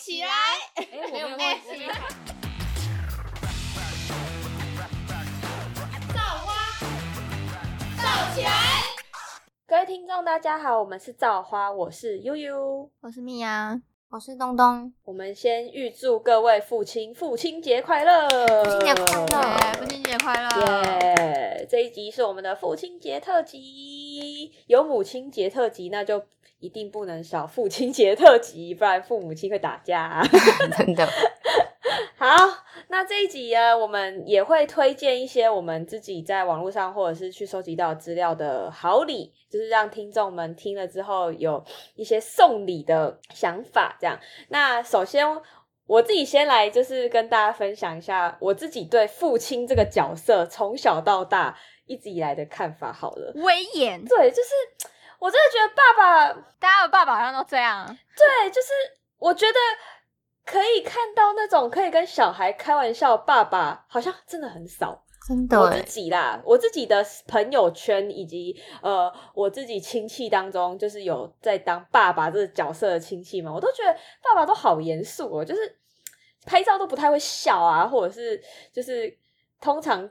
起来！哎，我没有忘记。造花，造起来！各位听众，大家好，我们是造花，我是悠悠，我是蜜呀，我是东东。我们先预祝各位父亲父亲节快乐！父亲节快乐！父亲节快乐！耶！这一集是我们的父亲节特辑，有母亲节特辑，那就一定不能少父亲节特辑，不然父母亲会打架。真的。好，那这一集呢，我们也会推荐一些我们自己在网络上或者是去收集到资料的好礼，就是让听众们听了之后有一些送礼的想法。这样，那首先我自己先来，就是跟大家分享一下我自己对父亲这个角色从小到大一直以来的看法。好了，威严，对，就是我真的觉得爸爸，大家的爸爸好像都这样。对，就是我觉得。可以看到那种可以跟小孩开玩笑，爸爸好像真的很少。真的，我自己啦，我自己的朋友圈以及呃，我自己亲戚当中，就是有在当爸爸这个角色的亲戚嘛，我都觉得爸爸都好严肃哦，就是拍照都不太会笑啊，或者是就是通常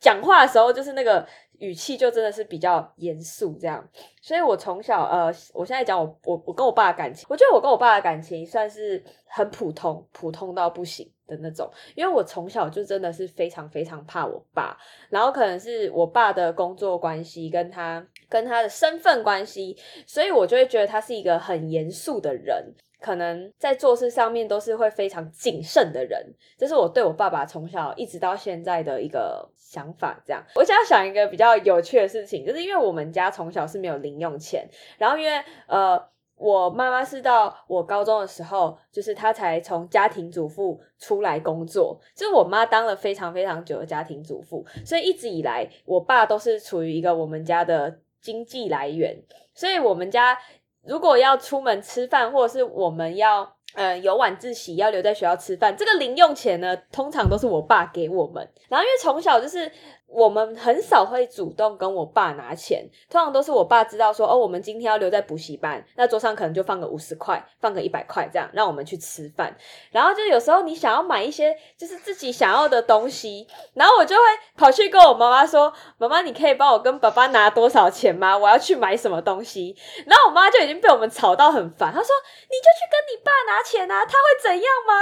讲话的时候，就是那个。语气就真的是比较严肃这样，所以我从小呃，我现在讲我我我跟我爸的感情，我觉得我跟我爸的感情算是很普通，普通到不行。的那种。因为我从小就真的是非常非常怕我爸，然后可能是我爸的工作关系跟他跟他的身份关系，所以我就会觉得他是一个很严肃的人。可能在做事上面都是会非常谨慎的人，这是我对我爸爸从小一直到现在的一个想法。这样，我想要想一个比较有趣的事情，就是因为我们家从小是没有零用钱，然后因为呃，我妈妈是到我高中的时候，就是她才从家庭主妇出来工作，就是我妈当了非常非常久的家庭主妇，所以一直以来，我爸都是处于一个我们家的经济来源，所以我们家。如果要出门吃饭，或者是我们要呃有晚自习要留在学校吃饭，这个零用钱呢，通常都是我爸给我们。然后因为从小就是。我们很少会主动跟我爸拿钱，通常都是我爸知道说，哦，我们今天要留在补习班，那桌上可能就放个五十块，放个一百块这样，让我们去吃饭。然后就有时候你想要买一些就是自己想要的东西，然后我就会跑去跟我妈妈说，妈妈，你可以帮我跟爸爸拿多少钱吗？我要去买什么东西。然后我妈就已经被我们吵到很烦，她说，你就去跟你爸拿钱啊，他会怎样吗？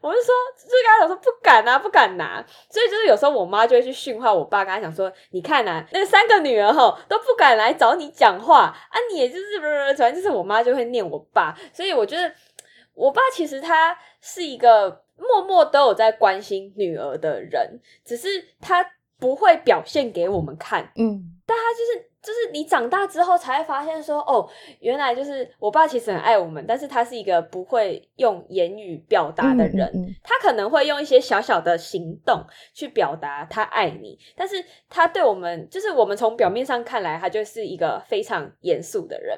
我就说，就跟他讲说不敢啊，不敢拿。所以就是有时候我妈就会去训话我。爸跟他讲说：“你看呐，那三个女儿吼都不敢来找你讲话啊，你也就是不是，反正就是我妈就会念我爸，所以我觉得我爸其实他是一个默默都有在关心女儿的人，只是他不会表现给我们看，嗯，但他就是。”就是你长大之后才会发现说，哦，原来就是我爸其实很爱我们，但是他是一个不会用言语表达的人，他可能会用一些小小的行动去表达他爱你，但是他对我们，就是我们从表面上看来，他就是一个非常严肃的人。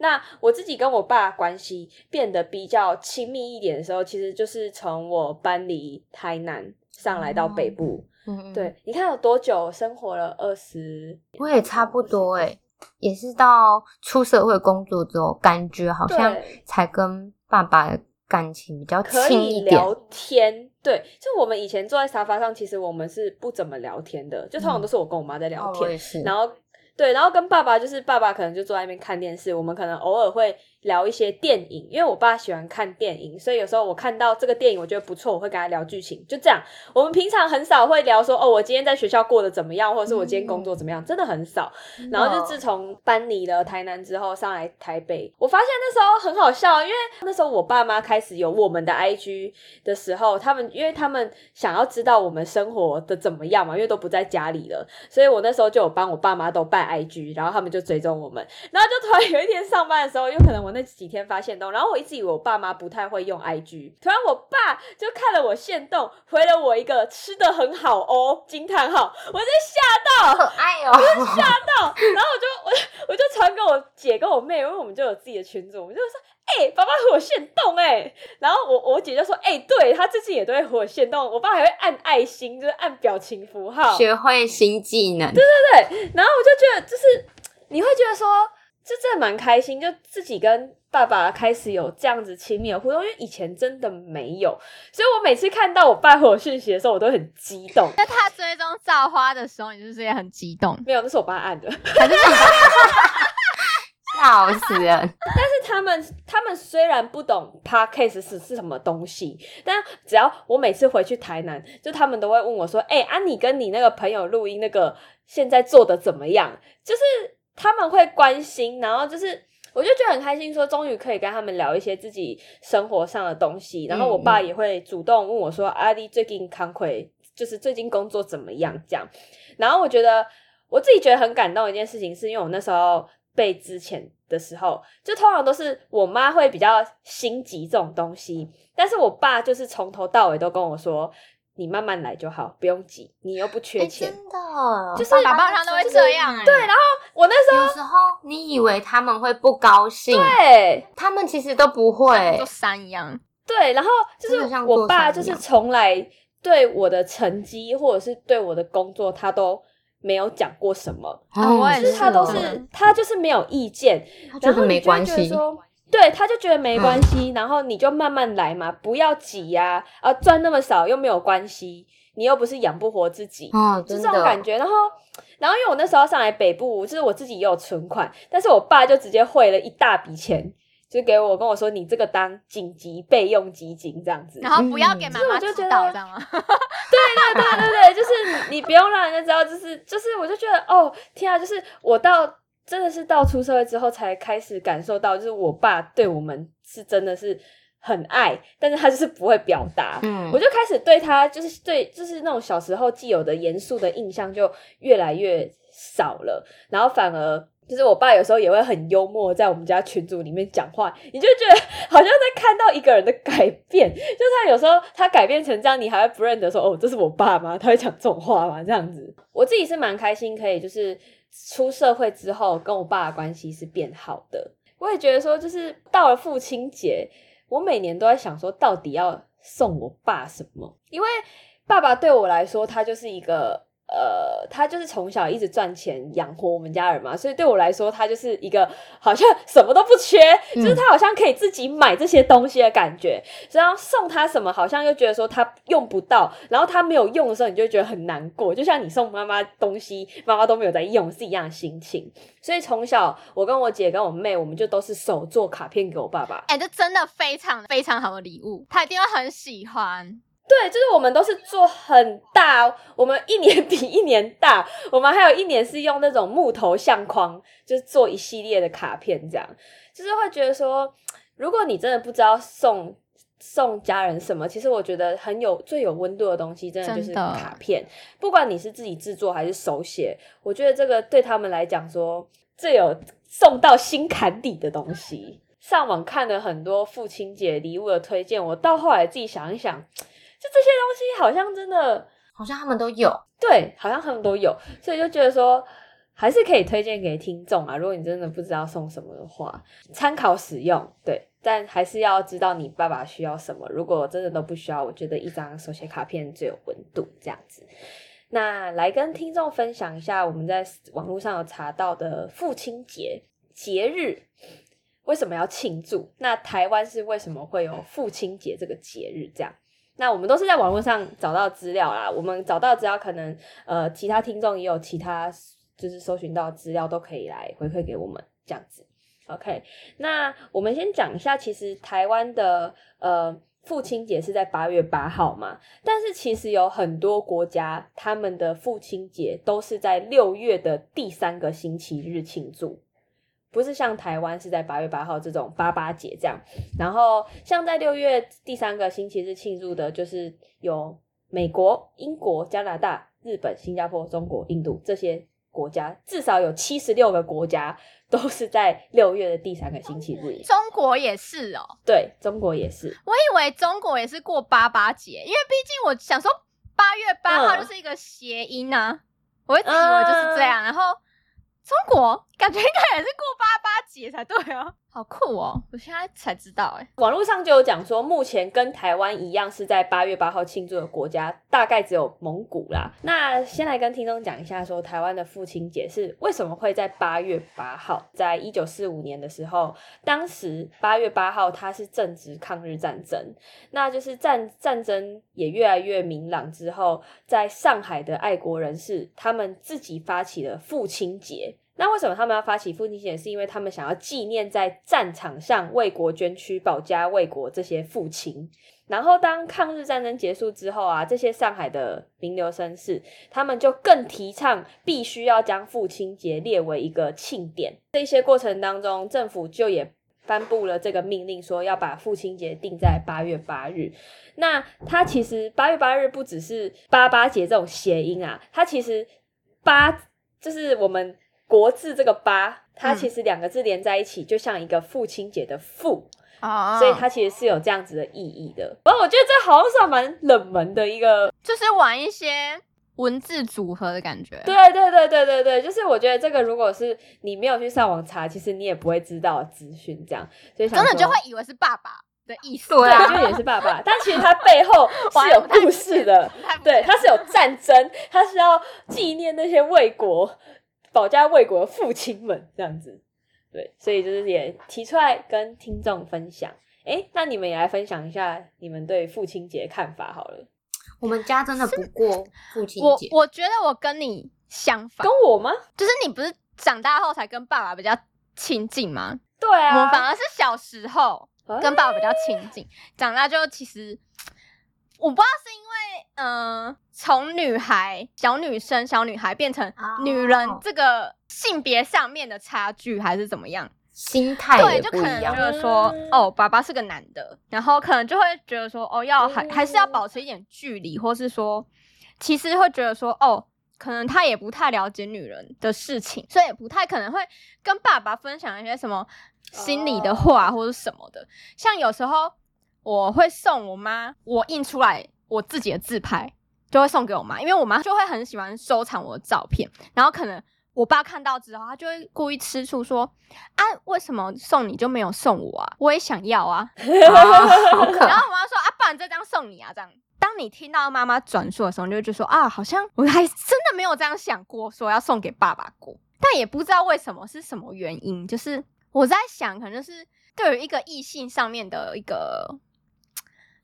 那我自己跟我爸关系变得比较亲密一点的时候，其实就是从我搬离台南上来到北部。嗯，对，你看有多久生活了二十，我也差不多哎，也是到出社会工作之后，感觉好像才跟爸爸的感情比较亲一点。聊天，对，就我们以前坐在沙发上，其实我们是不怎么聊天的，就通常都是我跟我妈在聊天，然后对，然后跟爸爸就是爸爸可能就坐在那边看电视，我们可能偶尔会。聊一些电影，因为我爸喜欢看电影，所以有时候我看到这个电影我觉得不错，我会跟他聊剧情。就这样，我们平常很少会聊说哦，我今天在学校过得怎么样，或者是我今天工作怎么样，真的很少。然后就自从搬离了台南之后，上来台北，我发现那时候很好笑，因为那时候我爸妈开始有我们的 IG 的时候，他们因为他们想要知道我们生活的怎么样嘛，因为都不在家里了，所以我那时候就有帮我爸妈都办 IG，然后他们就追踪我们。然后就突然有一天上班的时候，有可能我那几天发现动，然后我一直以为我爸妈不太会用 IG，突然我爸就看了我现动，回了我一个吃的很好哦惊叹号，我就吓到，可爱哦，我吓到，然后我就我我就传给我姐跟我妹，因为我们就有自己的群组，我们就说，哎，爸爸和我现动哎，然后我我姐就说，哎，对他最近也都会和我现动，我爸还会按爱心，就是按表情符号，学会新技能，对对对，然后我就觉得就是你会觉得说。就真的蛮开心，就自己跟爸爸开始有这样子亲密的互动，因为以前真的没有，所以我每次看到我爸回我讯息的时候，我都很激动。那他追踪造花的时候，你是不是也很激动？没有，那是我爸按的。笑死人！但是他们他们虽然不懂 podcast 是是什么东西，但只要我每次回去台南，就他们都会问我说：“哎、啊，你跟你那个朋友录音那个现在做的怎么样？”就是他们会关心，然后就是我就觉得很开心，说终于可以跟他们聊一些自己生活上的东西。然后我爸也会主动问我说：“阿、丽最近康奎就是最近工作怎么样？”这样，然后我觉得我自己觉得很感动一件事情，是因为我那时候被之前的时候，就通常都是我妈会比较心急这种东西，但是我爸就是从头到尾都跟我说：“你慢慢来就好，不用急，你又不缺哎钱。真的，就是爸爸常常都会这样哎。对，然后我那时候有时候你以为他们会不高兴，对。他们其实都不会。就。山一样。对，然后就是我爸就是从来对我的成绩或者是对我的工作，他都没有讲过什么，哦就是他都哦。是他就是没有意见，他觉得没然后你就会关系，觉得说对，他就觉得没关系，然后你就慢慢来嘛，不要急呀、啊，赚那么少又没有关系，你又不是养不活自己，哦，就这种感觉。然后，然后因为我那时候上来北部，就是我自己也有存款，但是我爸就直接汇了一大笔钱，就给我跟我说，你这个当紧急备用基金这样子。然后不要给妈妈知嗯我就觉得道，这样吗？对对对对，就是你不用让人家知道，就是就是，我就觉得哦，天啊，就是我到真的是到出社会之后才开始感受到，就是我爸对我们是真的是很爱，但是他就是不会表达。嗯我就开始对他就是对就是那种小时候既有的严肃的印象就越来越少了，然后反而。就是我爸有时候也会很幽默，在我们家群组里面讲话，你就觉得好像在看到一个人的改变。就他有时候他改变成这样，你还会不认得说哦，这是我爸吗？他会讲这种话吗？这样子，我自己是蛮开心，可以就是出社会之后跟我爸的关系是变好的。我也觉得说，就是到了父亲节，我每年都在想说，到底要送我爸什么？因为爸爸对我来说，他就是一个。呃，他就是从小一直赚钱养活我们家人嘛，所以对我来说，他就是一个 好像 什么都不缺，嗯就是他好像可以自己买这些东西的感觉。然后送他什么，好像又觉得说他用不到，然后他没有用的时候，你就觉得很难过。就像你送妈妈东西，妈妈都没有在用，是一样的心情。所以从小，我跟我姐跟我妹，我们就都是手做卡片给我爸爸。哎、这真的非常非常好的礼物，他一定会很喜欢。对，就是我们都是做很大，我们一年比一年大。我们还有一年是用那种木头相框，就是做一系列的卡片，这样就是会觉得说，如果你真的不知道送送家人什么，其实我觉得很有最有温度的东西，真的就是卡片。不管你是自己制作还是手写，我觉得这个对他们来讲说最有送到心坎底的东西。上网看了很多父亲节礼物的推荐，我到后来自己想一想，就这些东西好像真的好像他们都有。对，好像他们都有，所以就觉得说还是可以推荐给听众啊。如果你真的不知道送什么的话，参考使用，对，但还是要知道你爸爸需要什么。如果真的都不需要，我觉得一张手写卡片最有温度，这样子。那来跟听众分享一下我们在网络上有查到的父亲节节日为什么要庆祝？那台湾是为什么会有父亲节这个节日？这样？那我们都是在网络上找到资料啦，我们找到资料，可能呃其他听众也有其他就是搜寻到资料，都可以来回馈给我们这样子。OK，那我们先讲一下，其实台湾的呃父亲节是在八月八号嘛，但是其实有很多国家他们的父亲节都是在六月的第三个星期日庆祝。不是像台湾是在八月八号这种八八节这样，然后像在六月第三个星期日庆祝的，就是有美国、英国、加拿大、日本、新加坡、中国、印度这些国家，至少有七十六个国家都是在六月的第三个星期日。中国也是哦，对，中国也是。我以为中国也是过八八节，因为毕竟我想说八月八号嗯就是一个谐音啊，我一直以为就是这样。然后中国感觉应该也是过八八节才对啊，好酷哦！我现在才知道，哎，网络上就有讲说，目前跟台湾一样是在八月八号庆祝的国家，大概只有蒙古啦。那先来跟听众讲一下，说台湾的父亲节是为什么会在八月八号？在一九四五年的时候，当时八月八号它是正值抗日战争，那就是战战争也越来越明朗之后，在上海的爱国人士他们自己发起了父亲节。那为什么他们要发起父亲节？是因为他们想要纪念在战场上为国捐躯、保家卫国这些父亲。然后当抗日战争结束之后啊，这些上海的名流绅士，他们就更提倡必须要将父亲节列为一个庆典。这些过程当中，政府就也颁布了这个命令，说要把父亲节定在八月八日。那它其实八月八日不只是八八节这种谐音啊，它其实八就是我们。国字这个八，它其实两个字连在一起，就像一个父亲节的父啊，所以它其实是有这样子的意义的。不过我觉得这好像是蛮冷门的一个，就是玩一些文字组合的感觉。对对对对对对，就是我觉得这个如果是你没有去上网查，其实你也不会知道资讯这样，所以真的就会以为是爸爸。的意思，对，就也是爸爸，但其实他背后是有故事的，对，他是有战争，他是要纪念那些为国。保家卫国的父亲们这样子，对，所以就是也提出来跟听众分享。哎，那你们也来分享一下你们对父亲节看法好了。我们家真的不过父亲节，我觉得我跟你相反，跟我吗？就是你不是长大后才跟爸爸比较亲近吗？对啊，我反而是小时候跟爸爸比较亲近，长大就其实。我不知道是因为，嗯，从女孩、小女生、小女孩变成女人这个性别上面的差距，还是怎么样？心态对，就可能就是说，哦，爸爸是个男的，然后可能就会觉得说，哦，要还还是要保持一点距离，或是说，其实会觉得说，哦，可能他也不太了解女人的事情，所以也不太可能会跟爸爸分享一些什么心里的话或者什么的，像有时候。我会送我妈我印出来我自己的自拍，就会送给我妈，因为我妈就会很喜欢收藏我的照片。然后可能我爸看到之后，他就会故意吃醋说：“啊，为什么送你就没有送我啊？我也想要啊。”然后我妈说：“啊，不然这张送你啊。”这样，当你听到妈妈转述的时候，你就觉得说：“啊，好像我还真的没有这样想过，说要送给爸爸过。”但也不知道为什么是什么原因，就是我在想，可能就是对于一个异性上面的一个。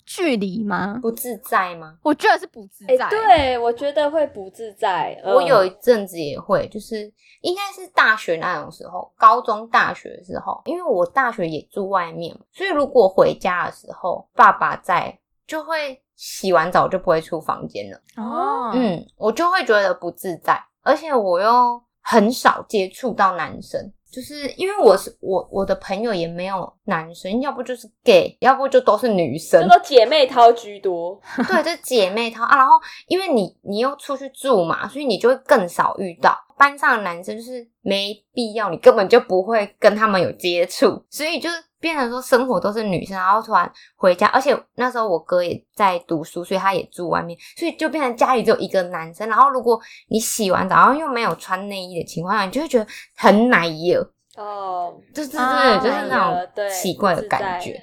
距离吗？不自在吗？我觉得是不自在。对，我觉得会不自在。我有一阵子也会，就是应该是大学那种时候，高中、大学的时候，因为我大学也住外面，所以如果回家的时候爸爸在，就会洗完澡就不会出房间了。哦，嗯，我就会觉得不自在，而且我又很少接触到男生。就是因为我是我我的朋友也没有男生，要不就是 gay，要不就都是女生，都姐妹淘居多。对，就姐妹淘啊。然后因为你你又出去住嘛，所以你就会更少遇到班上的男生，就是没必要，你根本就不会跟他们有接触，所以就是。变成说生活都是女生，然后突然回家，而且那时候我哥也在读书，所以他也住外面，所以就变成家里只有一个男生。然后如果你洗完澡，然后又没有穿内衣的情况下，你就会觉得很奶油哦，就是就是就是那种奇怪的感觉。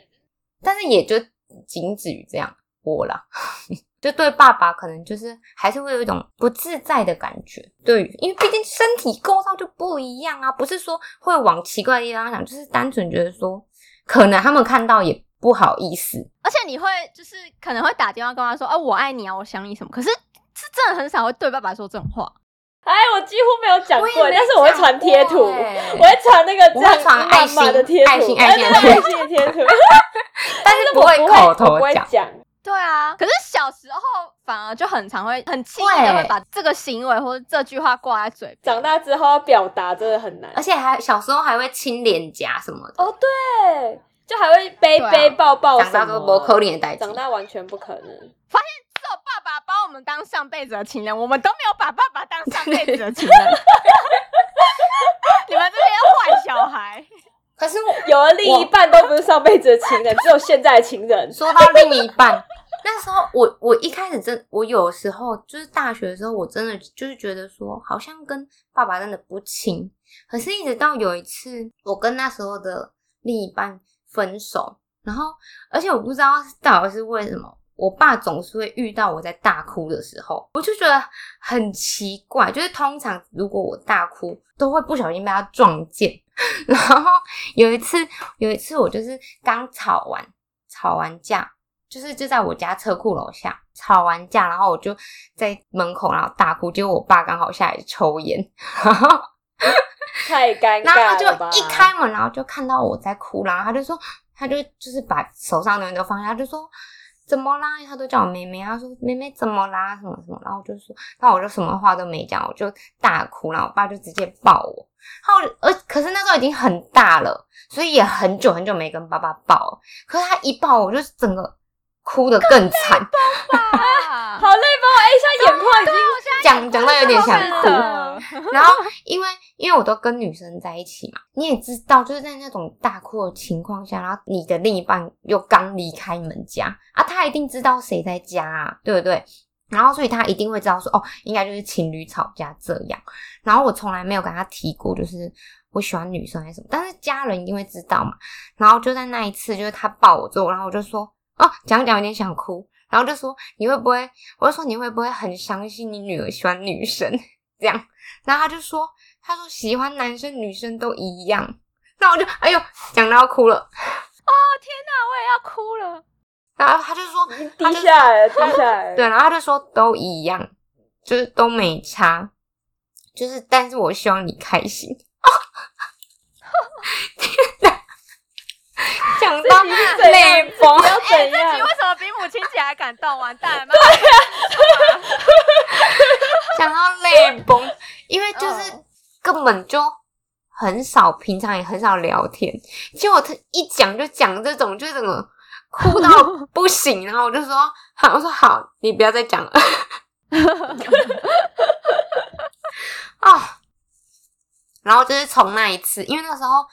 但是也就仅止于这样我啦，就对爸爸可能就是还是会有一种不自在的感觉。对，因为毕竟身体构造就不一样啊，不是说会往奇怪的地方想，就是单纯觉得说。可能他们看到也不好意思，而且你会就是可能会打电话跟他说：“哦，我爱你啊，我想你什么。”可是是真的很少会对爸爸说这种话。哎，我几乎没有讲过，但是我会传贴图，我会传那个这样传爱心的贴图，爱心爱心的贴图，但是不会口头讲。对啊，可是小时候反而就很常会很轻易的会把这个行为或者这句话挂在嘴，长大之后要表达真的很难，而且还小时候还会亲脸颊什么的。哦，对，就还会背背抱抱长大都不可能的长大完全不可能。发现只有爸爸把我们当上辈子的情人，我们都没有把爸爸当上辈子的情人。你们这些坏小孩。可是有了另一半都不是上辈子的情人，只有现在的情人。说到另一半。那时候我我一开始真我有时候就是大学的时候，我真的就是觉得说好像跟爸爸真的不亲。可是，一直到有一次，我跟那时候的另一半分手，然后而且我不知道到底是为什么，我爸总是会遇到我在大哭的时候，我就觉得很奇怪。就是通常如果我大哭，都会不小心被他撞见。然后有一次，有一次我就是刚吵完吵完架，就是就在我家车库楼下吵完架，然后我就在门口然后大哭，结果我爸刚好下来抽烟，然后太尴然后他就？一开门，然后就看到我在哭，然后他就说，他就就是把手上的东西都放下，他就说怎么啦？他都叫我妹妹，他说妹妹怎么啦？什么什么？然后我就说，然后我就什么话都没讲，我就大哭，然后我爸就直接抱我。然后呃，可是那时候已经很大了，所以也很久很久没跟爸爸抱。可是他一抱我，就整个哭得更惨，啊好累吧？哎，现在眼眶已经讲讲到有点想哭。然后因为因为我都跟女生在一起嘛，你也知道，就是在那种大哭的情况下，然后你的另一半又刚离开你们家啊，他一定知道谁在家啊，对不对？然后所以他一定会知道说，哦，应该就是情侣吵架这样。然后我从来没有跟他提过，就是我喜欢女生还是什么，但是家人一定会知道嘛。然后就在那一次，就是他抱我之后，然后我就说，哦，讲讲有点想哭，然后就说你会不会？我就说你会不会很相信你女儿喜欢女生这样？然后他就说，他说喜欢男生女生都一样。那我就哎呦，讲到要哭了。哦天哪我也要哭了。然后他就说，他低下来了，低下来了。对，然后他就说都一样，就是都没差，就是但是我希望你开心。哦 天哪，讲到泪崩你。要怎自己为？什么比母亲节还感动？完蛋了！妈讲到泪崩，因为就是嗯根本就很少，平常也很少聊天，结果他一讲就讲这种，就整个哭到不行，然后我就说好，我说好，你不要再讲了啊。然后就是从那一次，因为那时候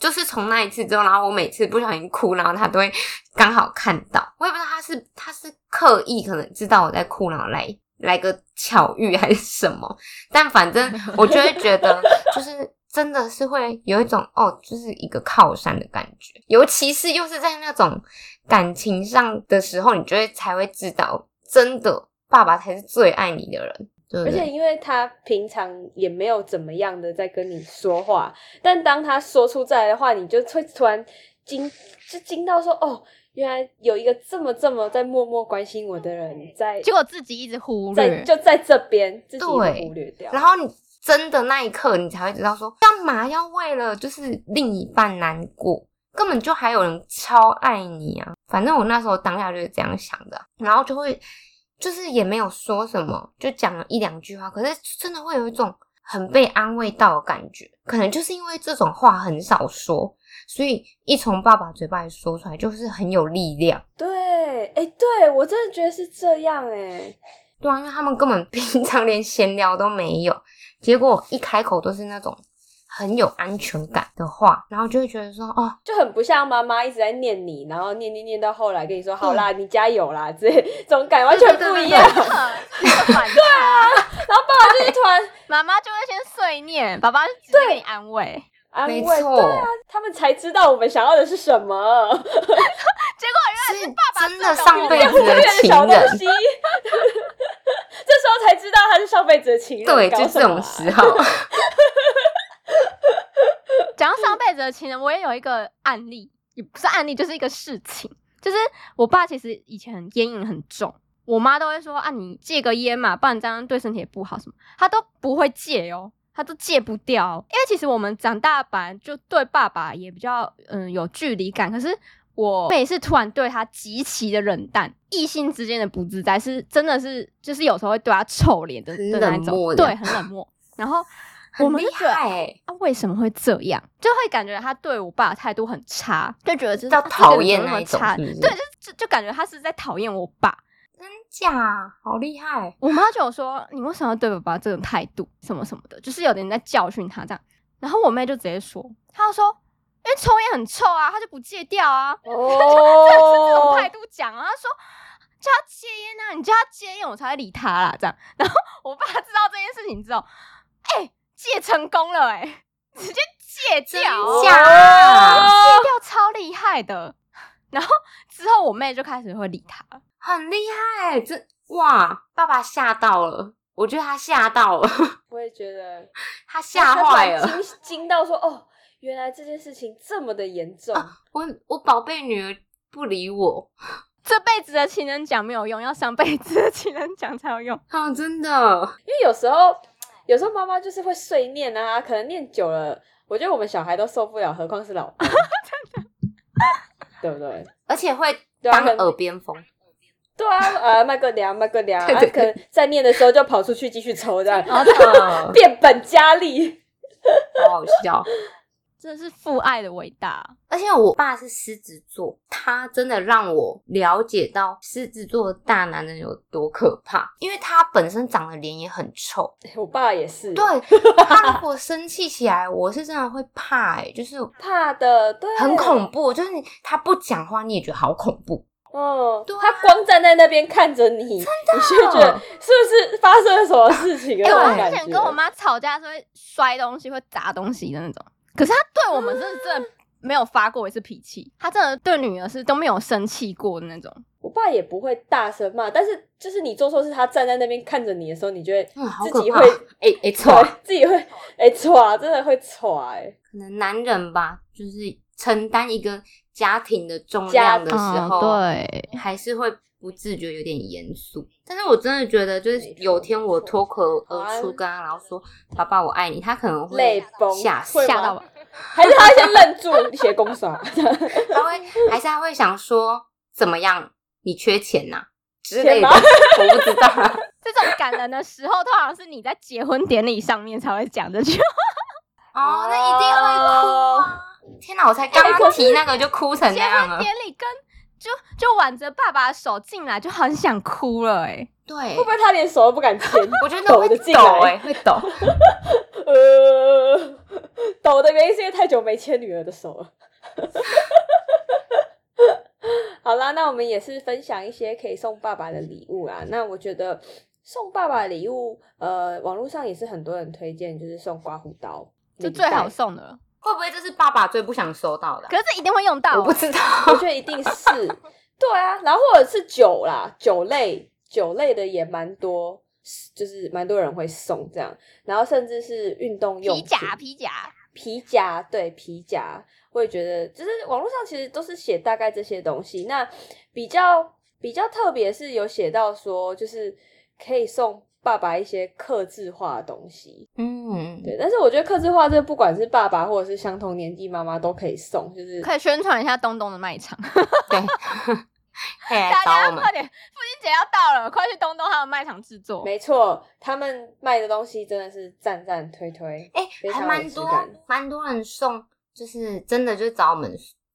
就是从那一次之后，然后我每次不小心哭，然后他都会刚好看到，我也不知道他是他是刻意可能知道我在哭，然后来来个巧遇还是什么，但反正我就会觉得就是。真的是会有一种哦，就是一个靠山的感觉，尤其是又是在那种感情上的时候，你就会才会知道，真的爸爸才是最爱你的人，而且？因为他平常也没有怎么样的在跟你说话，但当他说出这来的话，你就会突然惊，就惊到说哦，原来有一个这么这么在默默关心我的人在结果自己一直忽在略，就在这边，自己忽略掉。然后你真的那一刻，你才会知道说，干嘛要为了就是另一半难过？根本就还有人超爱你啊！反正我那时候当下就是这样想的，然后就会就是也没有说什么，就讲了一两句话，可是真的会有一种很被安慰到的感觉。可能就是因为这种话很少说，所以一从爸爸嘴巴里说出来，就是很有力量。对，哎，对我真的觉得是这样哎。对啊，因为他们根本 平常连闲聊都没有，结果一开口都是那种很有安全感的话，然后就会觉得说，哦，就很不像妈妈一直在念你，然后念念念到后来跟你说好啦，你加油啦，之类，这种感完全不一样。对啊，然后爸爸就是突然妈妈就会先碎念，爸爸就给你安慰，安慰，没错对啊，他们才知道我们想要的是什么，结果原来是爸爸真的上辈子的的情人，西。这时候才知道他是上辈子的情人，对，搞就这种时候，讲到上辈子的情人，我也有一个案例，也不是案例，就是一个事情，就是我爸其实以前烟瘾很重，我妈都会说啊，你戒个烟嘛，不然这样对身体也不好什么，他都不会戒哦，他都戒不掉哦，因为其实我们长大版就对爸爸也比较嗯有距离感，可是。我每次突然对他极其的冷淡，异性之间的不自在是真的是，就是有时候会对他臭脸的的那种，对，很冷漠。然后我们就觉得害欸，啊，为什么会这样？就会感觉他对我爸的态度很差，就觉得就是到啊这个讨厌那一种差，是是对，就就就感觉他是在讨厌我爸。真假，好厉害，我妈就有说，你为什么要对爸爸这种态度，什么什么的，就是有点在教训他这样。然后我妹就直接说，她就说，因为抽烟很臭啊，她就不戒掉啊，这种哦态，度讲啊，她说叫他戒烟啊，你叫他戒烟，我才会理他啦，这样。然后我爸知道这件事情之后，哎、戒成功了、哎，直接戒掉，假戒掉超厉害的。然后之后我妹就开始会理他，很厉害，这哇，爸爸吓到了，我觉得他吓到了，我也觉得他吓坏了。惊惊到说哦，原来这件事情这么的严重。我我宝贝女儿不理我，这辈子的情人奖没有用，要上辈子的情人奖才有用。啊，真的，因为有时候有时候妈妈就是会碎念啊，可能念久了，我觉得我们小孩都受不了，何况是老公，对不对？而且会当耳边风。对啊，呃，卖个凉，卖个凉，对对啊可能在念的时候就跑出去继续抽，这样嗯 变本加厉。好好笑。真的是父爱的伟大。而且我爸是狮子座，他真的让我了解到狮子座的大男人有多可怕，因为他本身长得脸也很臭。我爸也是，对他如果生气起来，我是真的会怕、欸，就是怕的，对，很恐怖，就是他不讲话，你也觉得好恐怖。哦，对啊他光站在那边看着你，你就会觉得是不是发生了什么事情？哎、我那种感觉之前跟我妈吵架是会摔东西、会砸东西的那种，可是他对我们是真的没有发过一次脾气，他真的对女儿是都没有生气过的那种。我爸也不会大声骂，但是就是你做错事，他站在那边看着你的时候，你就会。自己会，哎哎，错、自己会，哎，错，真的会错，哎，可能男人吧，就是承担一个家庭的重家量的时候，对，还是会不自觉有点严肃。但是我真的觉得，就是有天我脱口而啊出跟他然后说“爸爸我爱你”，他可能泪会崩吓吓到我。还是他会先愣住，写公耍，他会还是他会想说怎么样？你缺钱呐、之类的，我不知道啊。这种感人的时候，通常是你在结婚典礼上面才会讲这句话。哦，那一定会哭啊！天哪，我才刚刚提那个就哭成那结婚样了。典礼跟就就挽着爸爸的手进来，就很想哭了哎、对会不，会他连手都不敢牵？我觉得那会抖哎、会抖。呃，抖的原因是因为太久没牵女儿的手了。好啦，那我们也是分享一些可以送爸爸的礼物啦。那我觉得送爸爸的礼物，呃，网络上也是很多人推荐，就是送刮胡刀，就最好。送的了。会不会这是爸爸最不想收到的啊、可是一定会用到、我不知道。我觉得一定是。对啊，然后或者是酒啦，酒类酒类的也蛮多，就是蛮多人会送这样，然后甚至是运动用皮品夹皮夹，皮夹，对皮夹，我也觉得，就是网络上其实都是写大概这些东西。那比较比较特别是有写到说，就是可以送爸爸一些克制化的东西，嗯，对。但是我觉得克制化这不管是爸爸或者是相同年纪妈妈都可以送，就是可以宣传一下东东的卖场。对，大家快。点，父亲节要到了，快去东东他们卖场制作。没错，他们卖的东西真的是赞赞推推，哎、还蛮多蛮多人送，就是真的就是找我们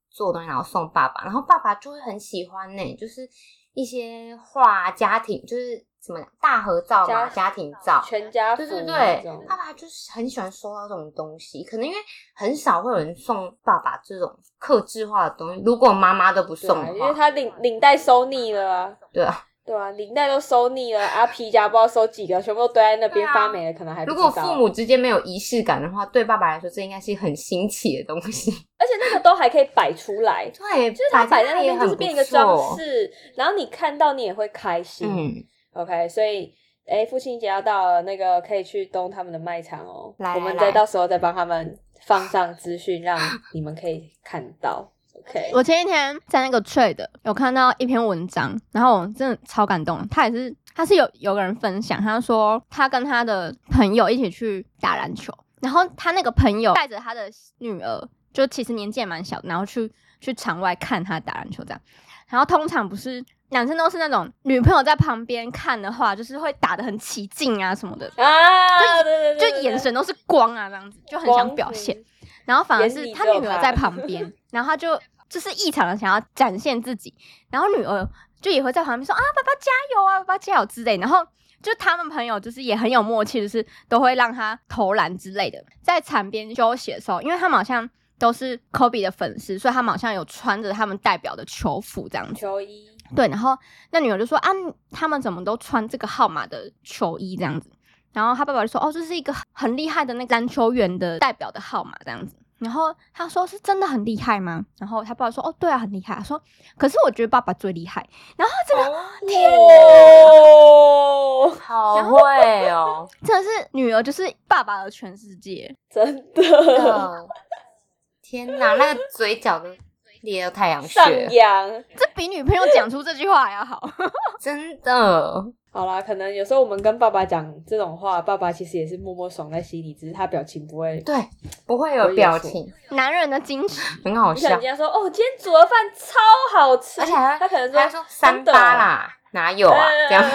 做东西，然后送爸爸，然后爸爸就会很喜欢呢、就是一些画家庭，就是怎么讲大合照嘛，家家庭照。全家福对对对，爸爸就是很喜欢收到这种东西，可能因为很少会有人送爸爸这种克制化的东西。如果妈妈都不送的话，因为他领领带收腻了啊。对啊，对啊，领带都收腻了，啊皮夹不知道收几个，全部都堆在那边发霉了，可能还不如果父母之间没有仪式感的话，对爸爸来说这应该是很新奇的东西。而且那个都还可以摆出来，对，就是它摆在那边就是变一个装。饰，然后你看到你也会开心。嗯，OK，所以哎，父亲节要到了，那个可以去东他们的卖场哦，来我们再到时候再帮他们放上资讯，让你们可以看到。OK，我前一天在那个 Trade 有看到一篇文章，然后我真的超感动。他也是，他是有有个人分享，他说他跟他的朋友一起去打篮球，然后他那个朋友带着他的女儿，就其实年纪也蛮小，然后去去场外看他打篮球这样。然后通常不是男生都是那种女朋友在旁边看的话，就是会打得很起劲啊什么的，啊，对对对就眼神都是光啊这样子，就很想表现。。然后反而是他女儿在旁边，然后他就就是异常的想要展现自己，然后女儿就也会在旁边说啊，爸爸加油啊，爸爸加油之类。然后就他们朋友就是也很有默契，就是都会让他投篮之类的。在场边休息的时候，因为他们好像都是 Kobe 的粉丝，所以他们好像有穿着他们代表的球服这样子。球衣，对，然后那女儿就说啊，他们怎么都穿这个号码的球衣这样子？然后他爸爸就说哦，这是一个很厉害的那个篮球员的代表的号码这样子。然后他说是真的很厉害吗？然后他爸爸说哦，对啊，很厉害。他说可是我觉得爸爸最厉害。然后这个哦，好会哦，真的是女儿就是爸爸的全世界。真的天哪，那个嘴角都裂到太阳上穴，扬。这比女朋友讲出这句话还要好。真的。好啦，可能有时候我们跟爸爸讲这种话，爸爸其实也是默默爽在心里，只是他表情不会。对，不会有表情，男人的矜持，很好笑你可能今。天说哦，今天煮的饭超好吃，而且还他可能还说三真的哦八啦，哪有啊？这样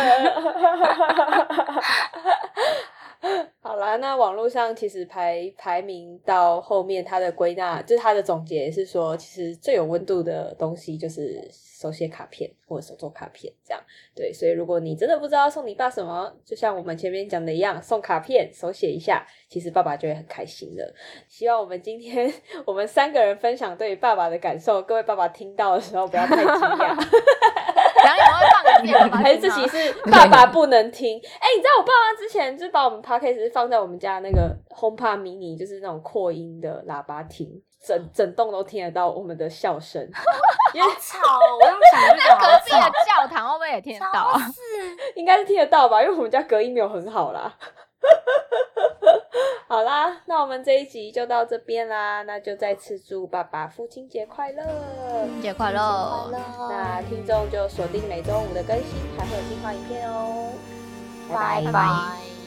好啦，那网络上其实排排名到后面，它的归纳就是它的总结是说，其实最有温度的东西就是手写卡片或者手做卡片这样。对，所以如果你真的不知道送你爸什么，就像我们前面讲的一样，送卡片手写一下，其实爸爸就会很开心的。希望我们今天我们三个人分享对爸爸的感受，各位爸爸听到的时候不要太惊讶。然后你们会放个电话，还是自己是爸爸不能听？哎、你知道我爸妈之前就把我们 podcast 放在我们家那个 HomePod mini，就是那种扩音的喇叭听，整 整栋都听得到我们的笑声。因为吵，我用想就觉得隔壁的。教堂会不会也听得到啊？是，应该是听得到吧，因为我们家隔音没有很好啦。好啦，那我们这一集就到这边啦，那就再次祝爸爸父亲节快乐！节嗯快乐！那听众就锁定每周五的更新，还会有精华影片哦。拜拜拜。